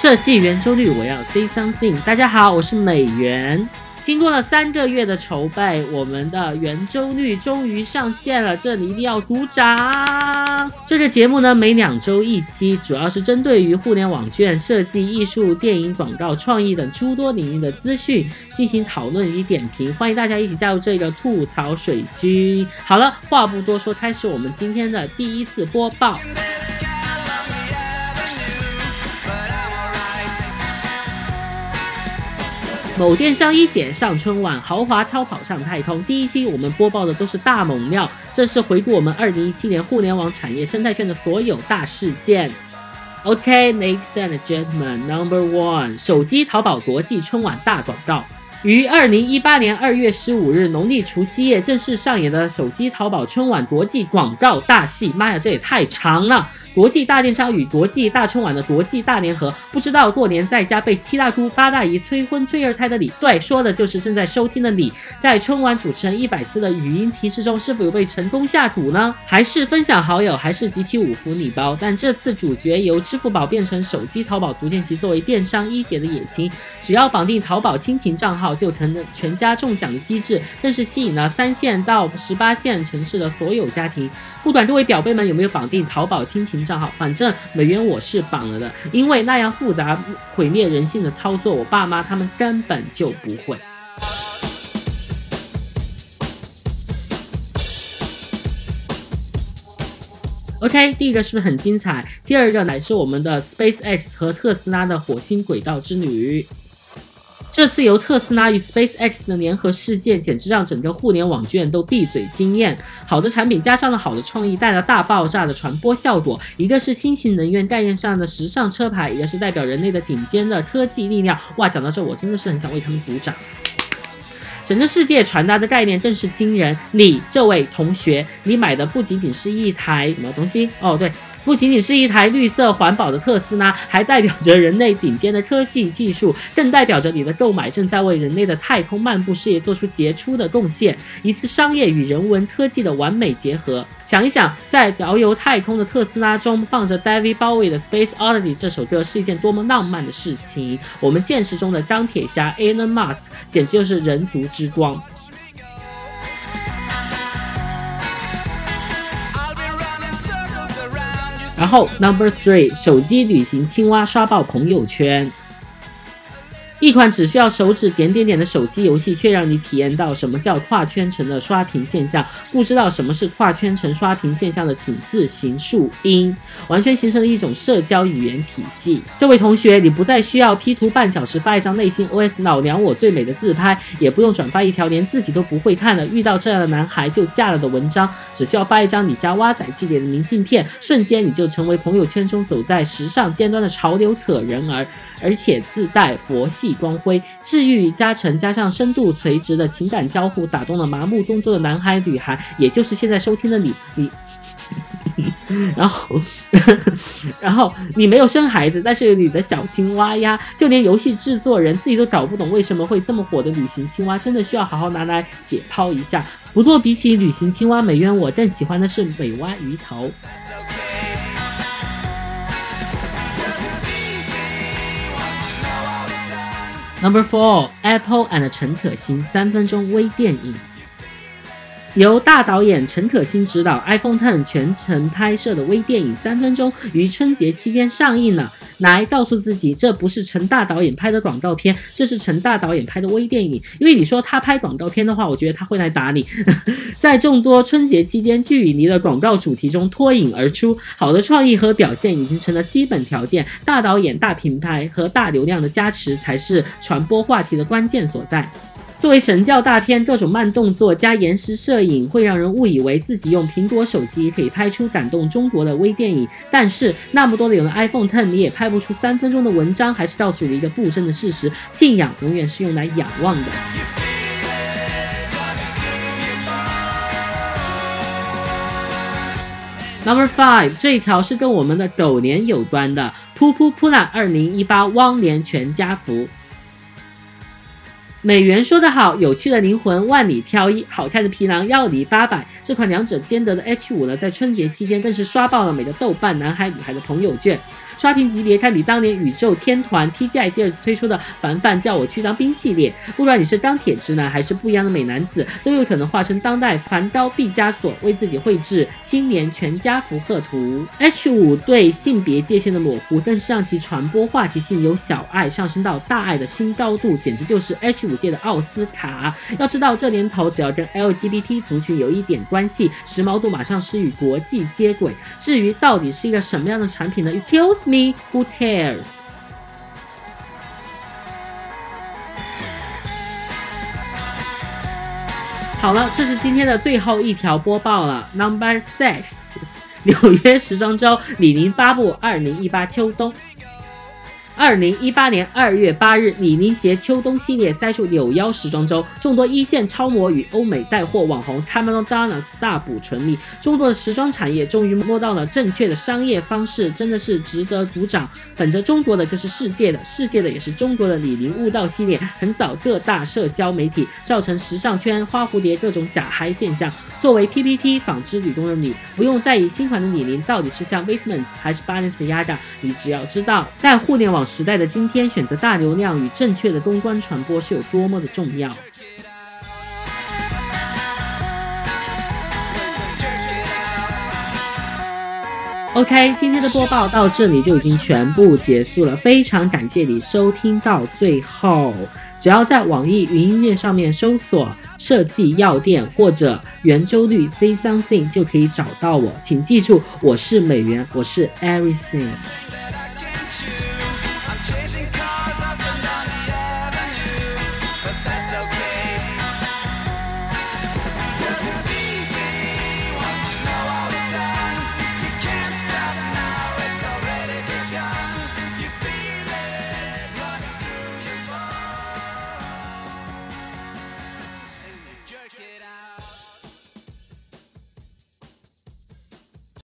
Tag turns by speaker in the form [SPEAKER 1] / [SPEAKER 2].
[SPEAKER 1] 设计圆周率，我要 say something。大家好，我是美元。经过了三个月的筹备，我们的圆周率终于上线了，这里一定要鼓掌。这个节目呢，每两周一期，主要是针对于互联网卷、设计、艺术、电影、广告、创意等诸多领域的资讯进行讨论与点评。欢迎大家一起加入这个吐槽水军。好了，话不多说，开始我们今天的第一次播报。某电商一姐上春晚，豪华超跑上太空。第一期我们播报的都是大猛料，这是回顾我们二零一七年互联网产业生态圈的所有大事件。OK，ladies and gentlemen，number one，手机淘宝国际春晚大广告。于二零一八年二月十五日农历除夕夜正式上演的手机淘宝春晚国际广告大戏，妈呀，这也太长了！国际大电商与国际大春晚的国际大联合，不知道过年在家被七大姑八大姨催婚催二胎的你，对，说的就是正在收听的你，在春晚主持人一百次的语音提示中，是否有被成功下蛊呢？还是分享好友，还是集齐五福礼包？但这次主角由支付宝变成手机淘宝，逐渐其作为电商一姐的野心，只要绑定淘宝亲情账号。就成了全家中奖的机制，更是吸引了三线到十八线城市的所有家庭。不管各位表辈们有没有绑定淘宝亲情账号，反正美元我是绑了的，因为那样复杂毁灭人性的操作，我爸妈他们根本就不会。OK，第一个是不是很精彩？第二个乃是我们的 SpaceX 和特斯拉的火星轨道之旅。这次由特斯拉与 SpaceX 的联合事件，简直让整个互联网圈都闭嘴惊艳。好的产品加上了好的创意，带来大爆炸的传播效果。一个是新型能源概念上的时尚车牌，一个是代表人类的顶尖的科技力量。哇，讲到这，我真的是很想为他们鼓掌。整个世界传达的概念更是惊人。你这位同学，你买的不仅仅是一台什么东西？哦，对。不仅仅是一台绿色环保的特斯拉，还代表着人类顶尖的科技技术，更代表着你的购买正在为人类的太空漫步事业做出杰出的贡献。一次商业与人文科技的完美结合。想一想，在遨游太空的特斯拉中放着 David Bowie 的《Space Oddity》这首歌是一件多么浪漫的事情。我们现实中的钢铁侠 Elon Musk 简直就是人族之光。然后，Number Three，手机旅行青蛙刷爆朋友圈。一款只需要手指点点点的手机游戏，却让你体验到什么叫跨圈层的刷屏现象。不知道什么是跨圈层刷屏现象的，请自行树音。完全形成了一种社交语言体系。这位同学，你不再需要 P 图半小时发一张内心 OS 老娘我最美的自拍，也不用转发一条连自己都不会看的遇到这样的男孩就嫁了的文章，只需要发一张你家蛙仔系列的明信片，瞬间你就成为朋友圈中走在时尚尖端的潮流可人儿。而且自带佛系光辉，治愈加成，加上深度垂直的情感交互，打动了麻木动作的男孩女孩，也就是现在收听的你，你，然后，然后你没有生孩子，但是你的小青蛙呀，就连游戏制作人自己都搞不懂为什么会这么火的旅行青蛙，真的需要好好拿来解剖一下。不过比起旅行青蛙，美渊我更喜欢的是美蛙鱼头。Number four, Apple and 陈可辛三分钟微电影。由大导演陈可辛执导，iPhone Ten 全程拍摄的微电影《三分钟》于春节期间上映了。来告诉自己，这不是陈大导演拍的广告片，这是陈大导演拍的微电影。因为你说他拍广告片的话，我觉得他会来打你。在众多春节期间剧与离的广告主题中脱颖而出，好的创意和表现已经成了基本条件。大导演、大品牌和大流量的加持，才是传播话题的关键所在。作为神教大片，各种慢动作加延时摄影，会让人误以为自己用苹果手机可以拍出感动中国的微电影。但是那么多的有了 iPhone Ten，你也拍不出三分钟的文章，还是告诉你一个不争的事实：信仰永远是用来仰望的。Number five，这一条是跟我们的狗年有关的。噗噗噗啦！二零一八汪年全家福。美元说得好，有趣的灵魂万里挑一，好看的皮囊要你八百。这款两者兼得的 H 五呢，在春节期间更是刷爆了每个豆瓣男孩女孩的朋友圈。刷屏级别堪比当年宇宙天团 TGI 第二次推出的《凡凡叫我去当兵》系列。不管你是钢铁直男还是不一样的美男子，都有可能化身当代梵刀毕加索，为自己绘制新年全家福贺图。H 五对性别界限的模糊，更是让其传播话题性由小爱上升到大爱的新高度，简直就是 H 五界的奥斯卡。要知道，这年头只要跟 LGBT 族群有一点关关系，时髦度马上是与国际接轨。至于到底是一个什么样的产品呢？Excuse me, who cares？好了，这是今天的最后一条播报了。Number six，纽约时装周，李宁发布二零一八秋冬。二零一八年二月八日，李宁携秋冬系列塞入扭腰时装周，众多一线超模与欧美带货网红 Cameron Donna 大补唇蜜，中国的时装产业终于摸到了正确的商业方式，真的是值得鼓掌。本着中国的就是世界的，世界的也是中国的李宁悟道系列，横扫各大社交媒体，造成时尚圈花蝴蝶各种假嗨现象。作为 PPT 纺织女工的你，不用在意新款的李宁到底是像 v i t m a n s 还是 Balenciaga，你只要知道，在互联网时代的今天，选择大流量与正确的公关传播是有多么的重要。OK，今天的播报到这里就已经全部结束了，非常感谢你收听到最后。只要在网易云音乐上面搜索“设计药店”或者“圆周率 Say Something” 就可以找到我。请记住，我是美元，我是 Everything。